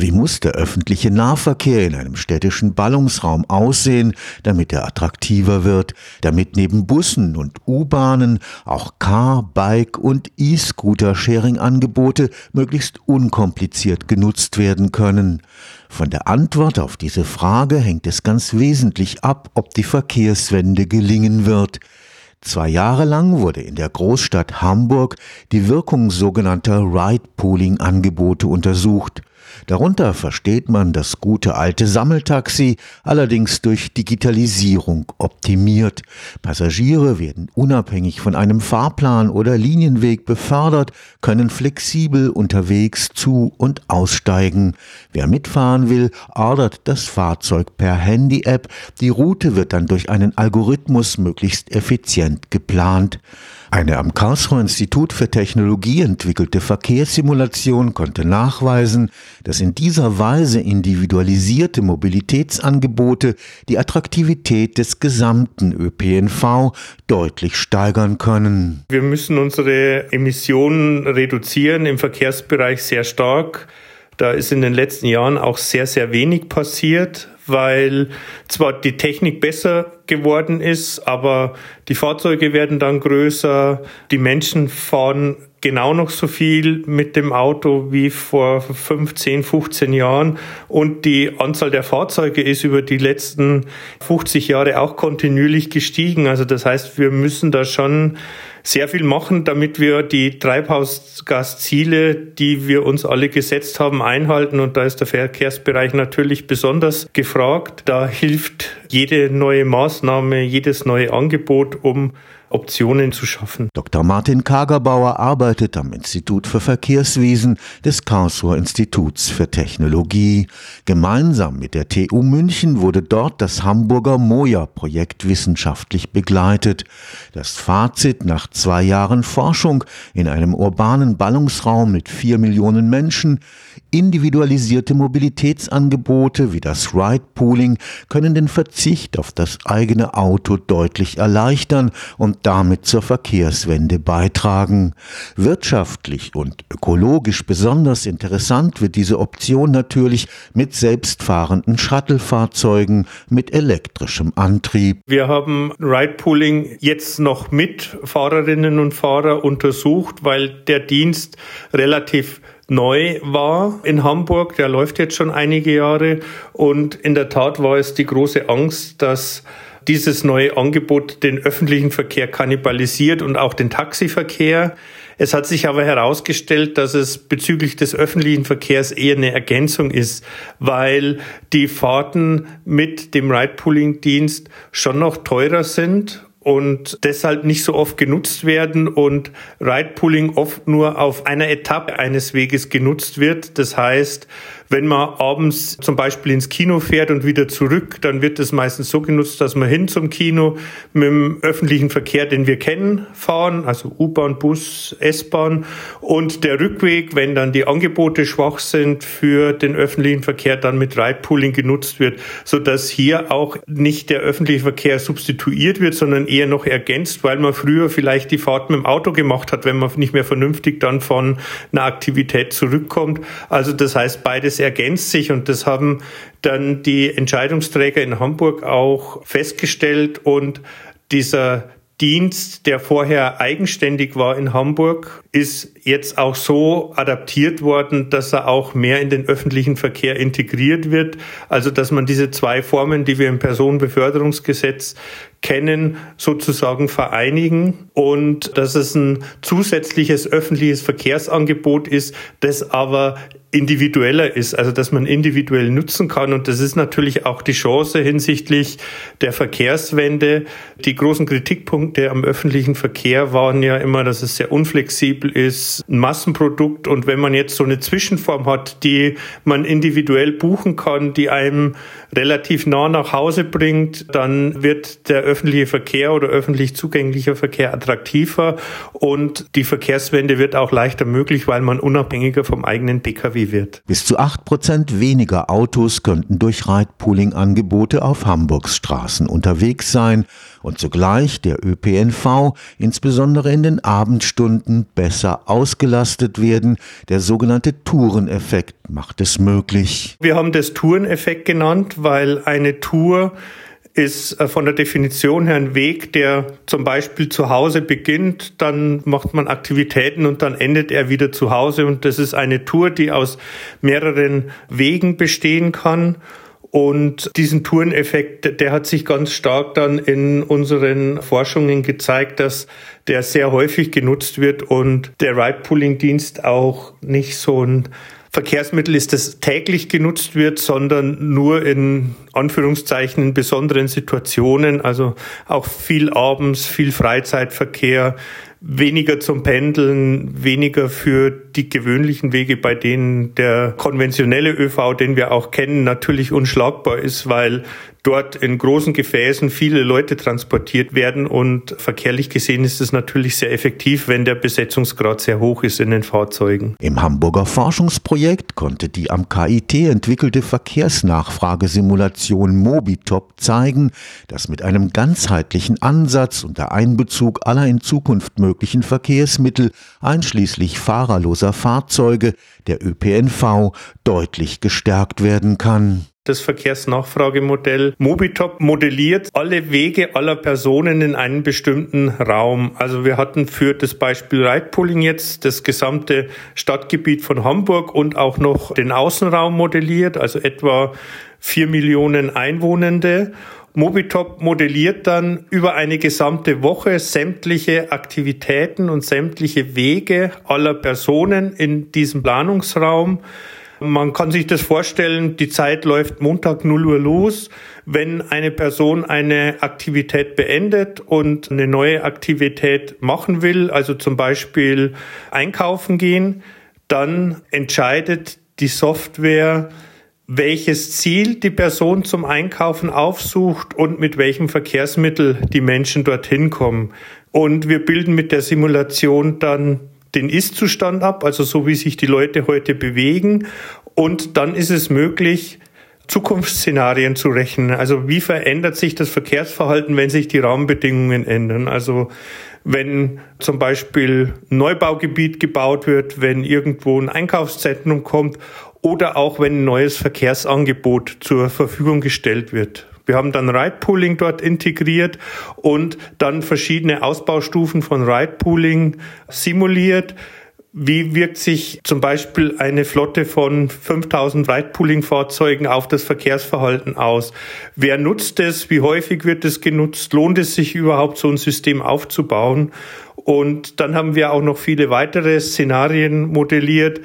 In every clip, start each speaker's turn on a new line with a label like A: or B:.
A: Wie muss der öffentliche Nahverkehr in einem städtischen Ballungsraum aussehen, damit er attraktiver wird, damit neben Bussen und U-Bahnen auch Car-, Bike- und E-Scooter-Sharing-Angebote möglichst unkompliziert genutzt werden können? Von der Antwort auf diese Frage hängt es ganz wesentlich ab, ob die Verkehrswende gelingen wird. Zwei Jahre lang wurde in der Großstadt Hamburg die Wirkung sogenannter Ride-Pooling-Angebote untersucht. Darunter versteht man das gute alte Sammeltaxi, allerdings durch Digitalisierung optimiert. Passagiere werden unabhängig von einem Fahrplan oder Linienweg befördert, können flexibel unterwegs zu und aussteigen. Wer mitfahren will, ordert das Fahrzeug per Handy-App. Die Route wird dann durch einen Algorithmus möglichst effizient geplant. Eine am Karlsruher Institut für Technologie entwickelte Verkehrssimulation konnte nachweisen, dass in dieser Weise individualisierte Mobilitätsangebote die Attraktivität des gesamten ÖPNV deutlich steigern können.
B: Wir müssen unsere Emissionen reduzieren im Verkehrsbereich sehr stark. Da ist in den letzten Jahren auch sehr, sehr wenig passiert weil zwar die Technik besser geworden ist, aber die Fahrzeuge werden dann größer, die Menschen fahren genau noch so viel mit dem Auto wie vor 15, 15 Jahren und die Anzahl der Fahrzeuge ist über die letzten 50 Jahre auch kontinuierlich gestiegen. Also das heißt, wir müssen da schon sehr viel machen, damit wir die Treibhausgasziele, die wir uns alle gesetzt haben, einhalten. Und da ist der Verkehrsbereich natürlich besonders gefragt. Da hilft jede neue Maßnahme, jedes neue Angebot, um Optionen zu schaffen.
A: Dr. Martin Kagerbauer arbeitet am Institut für Verkehrswesen des Karlsruher Instituts für Technologie. Gemeinsam mit der TU München wurde dort das Hamburger Moja-Projekt wissenschaftlich begleitet. Das Fazit nach zwei Jahren Forschung in einem urbanen Ballungsraum mit vier Millionen Menschen Individualisierte Mobilitätsangebote wie das Ride-Pooling können den Verzicht auf das eigene Auto deutlich erleichtern und damit zur Verkehrswende beitragen. Wirtschaftlich und ökologisch besonders interessant wird diese Option natürlich mit selbstfahrenden Shuttle-Fahrzeugen mit elektrischem Antrieb.
B: Wir haben Ride-Pooling jetzt noch mit Fahrerinnen und Fahrer untersucht, weil der Dienst relativ neu war in Hamburg. Der läuft jetzt schon einige Jahre. Und in der Tat war es die große Angst, dass dieses neue Angebot den öffentlichen Verkehr kannibalisiert und auch den Taxiverkehr. Es hat sich aber herausgestellt, dass es bezüglich des öffentlichen Verkehrs eher eine Ergänzung ist, weil die Fahrten mit dem Ride-Pooling-Dienst schon noch teurer sind und deshalb nicht so oft genutzt werden und Ride-Pooling oft nur auf einer Etappe eines Weges genutzt wird. Das heißt, wenn man abends zum Beispiel ins Kino fährt und wieder zurück, dann wird es meistens so genutzt, dass man hin zum Kino mit dem öffentlichen Verkehr, den wir kennen, fahren, also U-Bahn, Bus, S-Bahn. Und der Rückweg, wenn dann die Angebote schwach sind für den öffentlichen Verkehr, dann mit Ride-Pooling genutzt wird, so dass hier auch nicht der öffentliche Verkehr substituiert wird, sondern eher noch ergänzt, weil man früher vielleicht die Fahrt mit dem Auto gemacht hat, wenn man nicht mehr vernünftig dann von einer Aktivität zurückkommt. Also das heißt, beides ergänzt sich und das haben dann die Entscheidungsträger in Hamburg auch festgestellt und dieser Dienst, der vorher eigenständig war in Hamburg, ist jetzt auch so adaptiert worden, dass er auch mehr in den öffentlichen Verkehr integriert wird. Also, dass man diese zwei Formen, die wir im Personenbeförderungsgesetz kennen, sozusagen vereinigen und dass es ein zusätzliches öffentliches Verkehrsangebot ist, das aber individueller ist, also dass man individuell nutzen kann. Und das ist natürlich auch die Chance hinsichtlich der Verkehrswende. Die großen Kritikpunkte am öffentlichen Verkehr waren ja immer, dass es sehr unflexibel ist, ein Massenprodukt. Und wenn man jetzt so eine Zwischenform hat, die man individuell buchen kann, die einem relativ nah nach Hause bringt, dann wird der öffentliche Verkehr oder öffentlich zugänglicher Verkehr attraktiver und die Verkehrswende wird auch leichter möglich, weil man unabhängiger vom eigenen Pkw wird.
A: Bis zu acht Prozent weniger Autos könnten durch Ride-Pooling-Angebote auf Hamburgs Straßen unterwegs sein und zugleich der ÖPNV insbesondere in den Abendstunden besser ausgelastet werden. Der sogenannte Toureneffekt macht es möglich.
B: Wir haben das Toureneffekt genannt, weil eine Tour ist äh, von der Definition her ein Weg, der zum Beispiel zu Hause beginnt, dann macht man Aktivitäten und dann endet er wieder zu Hause. Und das ist eine Tour, die aus mehreren Wegen bestehen kann. Und diesen Toureneffekt, der hat sich ganz stark dann in unseren Forschungen gezeigt, dass der sehr häufig genutzt wird und der Ride-Pooling-Dienst auch nicht so ein Verkehrsmittel ist, das täglich genutzt wird, sondern nur in Anführungszeichen in besonderen Situationen, also auch viel abends, viel Freizeitverkehr, weniger zum Pendeln, weniger für die gewöhnlichen Wege, bei denen der konventionelle ÖV, den wir auch kennen, natürlich unschlagbar ist, weil dort in großen Gefäßen viele Leute transportiert werden und verkehrlich gesehen ist es natürlich sehr effektiv, wenn der Besetzungsgrad sehr hoch ist in den Fahrzeugen.
A: Im Hamburger Forschungsprojekt konnte die am KIT entwickelte Verkehrsnachfragesimulation Mobitop zeigen, dass mit einem ganzheitlichen Ansatz unter Einbezug aller in Zukunft möglichen Verkehrsmittel einschließlich fahrerloser Fahrzeuge der ÖPNV deutlich gestärkt werden kann.
B: Das Verkehrsnachfragemodell Mobitop modelliert alle Wege aller Personen in einem bestimmten Raum. Also wir hatten für das Beispiel Ridepooling jetzt das gesamte Stadtgebiet von Hamburg und auch noch den Außenraum modelliert, also etwa vier Millionen Einwohnende. Mobitop modelliert dann über eine gesamte Woche sämtliche Aktivitäten und sämtliche Wege aller Personen in diesem Planungsraum man kann sich das vorstellen, die Zeit läuft Montag 0 Uhr los. Wenn eine Person eine Aktivität beendet und eine neue Aktivität machen will, also zum Beispiel einkaufen gehen, dann entscheidet die Software, welches Ziel die Person zum Einkaufen aufsucht und mit welchem Verkehrsmittel die Menschen dorthin kommen. Und wir bilden mit der Simulation dann den Ist-Zustand ab, also so wie sich die Leute heute bewegen. Und dann ist es möglich, Zukunftsszenarien zu rechnen. Also wie verändert sich das Verkehrsverhalten, wenn sich die Rahmenbedingungen ändern? Also wenn zum Beispiel Neubaugebiet gebaut wird, wenn irgendwo ein Einkaufszentrum kommt oder auch wenn ein neues Verkehrsangebot zur Verfügung gestellt wird. Wir haben dann Ride-Pooling dort integriert und dann verschiedene Ausbaustufen von Ride-Pooling simuliert. Wie wirkt sich zum Beispiel eine Flotte von 5000 Ride-Pooling-Fahrzeugen auf das Verkehrsverhalten aus? Wer nutzt es? Wie häufig wird es genutzt? Lohnt es sich überhaupt, so ein System aufzubauen? Und dann haben wir auch noch viele weitere Szenarien modelliert,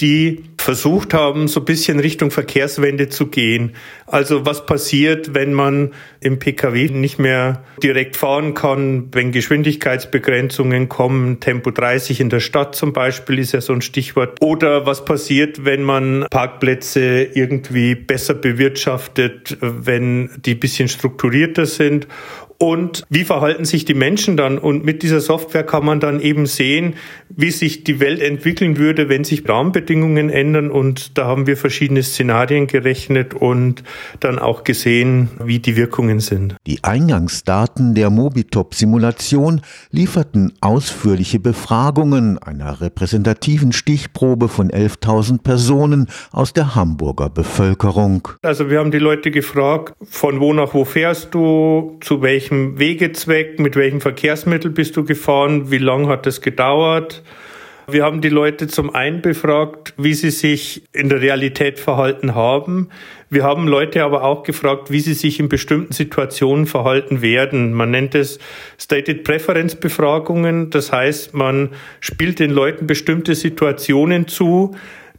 B: die versucht haben, so ein bisschen Richtung Verkehrswende zu gehen. Also was passiert, wenn man im Pkw nicht mehr direkt fahren kann, wenn Geschwindigkeitsbegrenzungen kommen, Tempo 30 in der Stadt zum Beispiel ist ja so ein Stichwort. Oder was passiert, wenn man Parkplätze irgendwie besser bewirtschaftet, wenn die bisschen strukturierter sind und wie verhalten sich die Menschen dann? Und mit dieser Software kann man dann eben sehen, wie sich die Welt entwickeln würde, wenn sich Rahmenbedingungen ändern. Und da haben wir verschiedene Szenarien gerechnet und dann auch gesehen, wie die Wirkungen sind.
A: Die Eingangsdaten der Mobitop-Simulation lieferten ausführliche Befragungen einer repräsentativen Stichprobe von 11.000 Personen aus der Hamburger Bevölkerung.
B: Also wir haben die Leute gefragt, von wo nach wo fährst du, zu welchem welchem Wegezweck, mit welchem Verkehrsmittel bist du gefahren, wie lange hat es gedauert. Wir haben die Leute zum einen befragt, wie sie sich in der Realität verhalten haben. Wir haben Leute aber auch gefragt, wie sie sich in bestimmten Situationen verhalten werden. Man nennt es Stated Preference Befragungen. Das heißt, man spielt den Leuten bestimmte Situationen zu,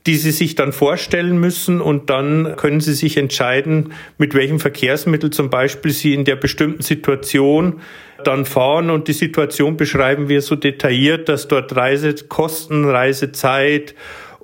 B: die sie sich dann vorstellen müssen und dann können sie sich entscheiden, mit welchem Verkehrsmittel zum Beispiel sie in der bestimmten Situation dann fahren. Und die Situation beschreiben wir so detailliert, dass dort Reisekosten, Reisezeit,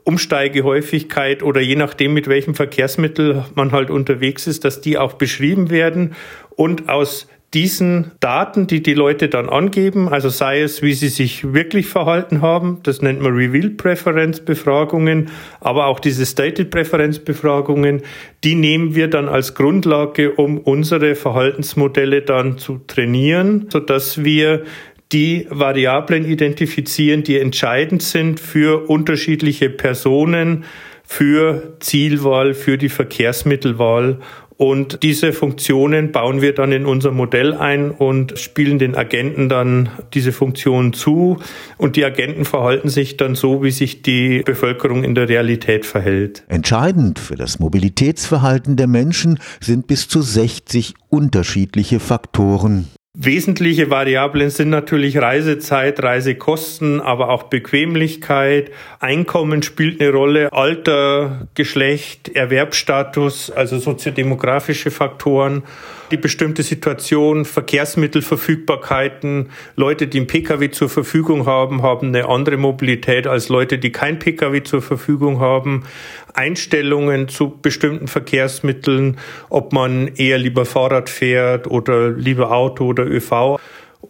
B: Umsteigehäufigkeit oder je nachdem, mit welchem Verkehrsmittel man halt unterwegs ist, dass die auch beschrieben werden. Und aus diesen Daten, die die Leute dann angeben, also sei es, wie sie sich wirklich verhalten haben, das nennt man Revealed Preference Befragungen, aber auch diese Stated Preference Befragungen, die nehmen wir dann als Grundlage, um unsere Verhaltensmodelle dann zu trainieren, sodass wir die Variablen identifizieren, die entscheidend sind für unterschiedliche Personen, für Zielwahl, für die Verkehrsmittelwahl. Und diese Funktionen bauen wir dann in unser Modell ein und spielen den Agenten dann diese Funktionen zu. Und die Agenten verhalten sich dann so, wie sich die Bevölkerung in der Realität verhält.
A: Entscheidend für das Mobilitätsverhalten der Menschen sind bis zu 60 unterschiedliche Faktoren.
B: Wesentliche Variablen sind natürlich Reisezeit, Reisekosten, aber auch Bequemlichkeit. Einkommen spielt eine Rolle, Alter, Geschlecht, Erwerbsstatus, also soziodemografische Faktoren die bestimmte Situation, Verkehrsmittelverfügbarkeiten, Leute, die einen Pkw zur Verfügung haben, haben eine andere Mobilität als Leute, die kein Pkw zur Verfügung haben, Einstellungen zu bestimmten Verkehrsmitteln, ob man eher lieber Fahrrad fährt oder lieber Auto oder ÖV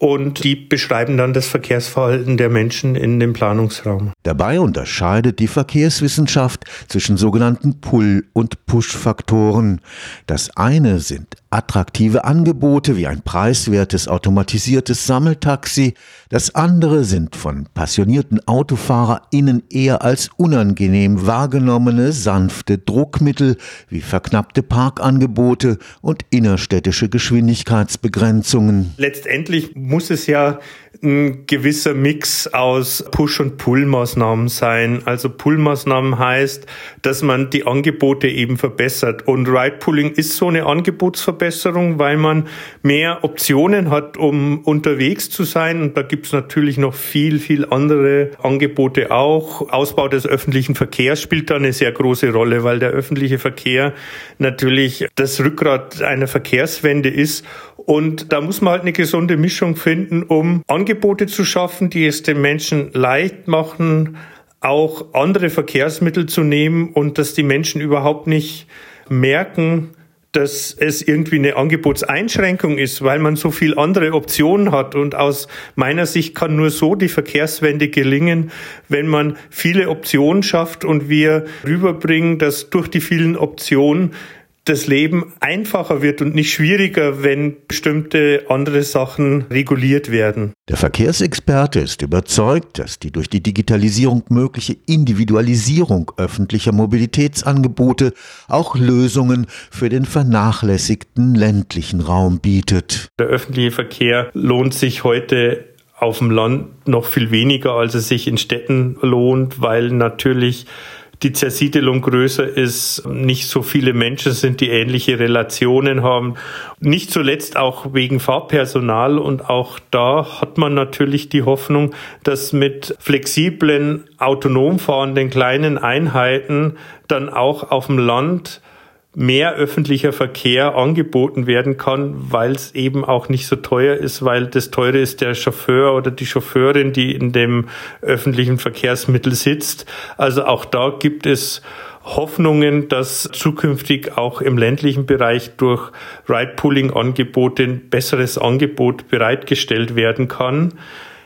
B: und die beschreiben dann das Verkehrsverhalten der Menschen in dem Planungsraum.
A: Dabei unterscheidet die Verkehrswissenschaft zwischen sogenannten Pull- und Push-Faktoren. Das eine sind attraktive Angebote wie ein preiswertes automatisiertes Sammeltaxi, das andere sind von passionierten AutofahrerInnen eher als unangenehm wahrgenommene sanfte Druckmittel wie verknappte Parkangebote und innerstädtische Geschwindigkeitsbegrenzungen.
B: Letztendlich muss es ja ein gewisser Mix aus Push- und Pull-Maßnahmen sein. Also Pull-Maßnahmen heißt, dass man die Angebote eben verbessert. Und Ride-Pulling ist so eine Angebotsverbesserung, weil man mehr Optionen hat, um unterwegs zu sein. Und da gibt es natürlich noch viel, viel andere Angebote auch. Ausbau des öffentlichen Verkehrs spielt da eine sehr große Rolle, weil der öffentliche Verkehr natürlich das Rückgrat einer Verkehrswende ist. Und da muss man halt eine gesunde Mischung finden, um Angebote zu schaffen, die es den Menschen leicht machen, auch andere Verkehrsmittel zu nehmen und dass die Menschen überhaupt nicht merken, dass es irgendwie eine Angebotseinschränkung ist, weil man so viel andere Optionen hat. Und aus meiner Sicht kann nur so die Verkehrswende gelingen, wenn man viele Optionen schafft und wir rüberbringen, dass durch die vielen Optionen das Leben einfacher wird und nicht schwieriger, wenn bestimmte andere Sachen reguliert werden.
A: Der Verkehrsexperte ist überzeugt, dass die durch die Digitalisierung mögliche Individualisierung öffentlicher Mobilitätsangebote auch Lösungen für den vernachlässigten ländlichen Raum bietet.
B: Der öffentliche Verkehr lohnt sich heute auf dem Land noch viel weniger, als es sich in Städten lohnt, weil natürlich die Zersiedelung größer ist, nicht so viele Menschen sind, die ähnliche Relationen haben. Nicht zuletzt auch wegen Fahrpersonal und auch da hat man natürlich die Hoffnung, dass mit flexiblen, autonom fahrenden kleinen Einheiten dann auch auf dem Land mehr öffentlicher Verkehr angeboten werden kann, weil es eben auch nicht so teuer ist, weil das teure ist der Chauffeur oder die Chauffeurin, die in dem öffentlichen Verkehrsmittel sitzt. Also auch da gibt es Hoffnungen, dass zukünftig auch im ländlichen Bereich durch Ride-Pooling-Angebote ein besseres Angebot bereitgestellt werden kann.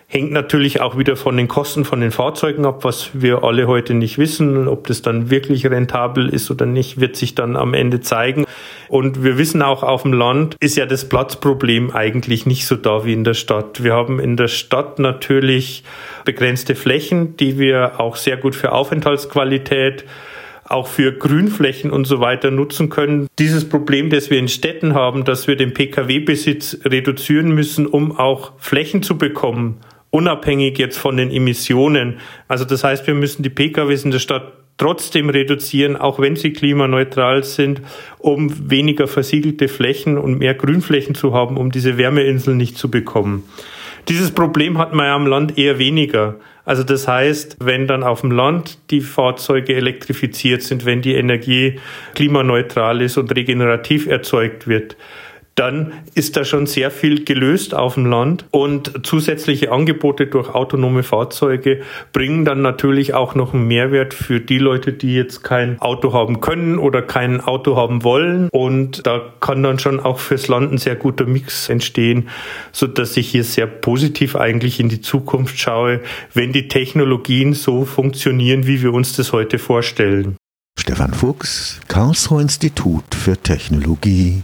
B: Hängt natürlich auch wieder von den Kosten von den Fahrzeugen ab, was wir alle heute nicht wissen. Ob das dann wirklich rentabel ist oder nicht, wird sich dann am Ende zeigen. Und wir wissen auch, auf dem Land ist ja das Platzproblem eigentlich nicht so da wie in der Stadt. Wir haben in der Stadt natürlich begrenzte Flächen, die wir auch sehr gut für Aufenthaltsqualität auch für Grünflächen und so weiter nutzen können. Dieses Problem, das wir in Städten haben, dass wir den Pkw-Besitz reduzieren müssen, um auch Flächen zu bekommen, unabhängig jetzt von den Emissionen. Also das heißt, wir müssen die PKWs in der Stadt trotzdem reduzieren, auch wenn sie klimaneutral sind, um weniger versiegelte Flächen und mehr Grünflächen zu haben, um diese Wärmeinseln nicht zu bekommen. Dieses Problem hat man ja am Land eher weniger. Also das heißt, wenn dann auf dem Land die Fahrzeuge elektrifiziert sind, wenn die Energie klimaneutral ist und regenerativ erzeugt wird, dann ist da schon sehr viel gelöst auf dem Land und zusätzliche Angebote durch autonome Fahrzeuge bringen dann natürlich auch noch einen Mehrwert für die Leute, die jetzt kein Auto haben können oder kein Auto haben wollen und da kann dann schon auch fürs Land ein sehr guter Mix entstehen, so dass ich hier sehr positiv eigentlich in die Zukunft schaue, wenn die Technologien so funktionieren, wie wir uns das heute vorstellen.
A: Stefan Fuchs, Karlsruher Institut für Technologie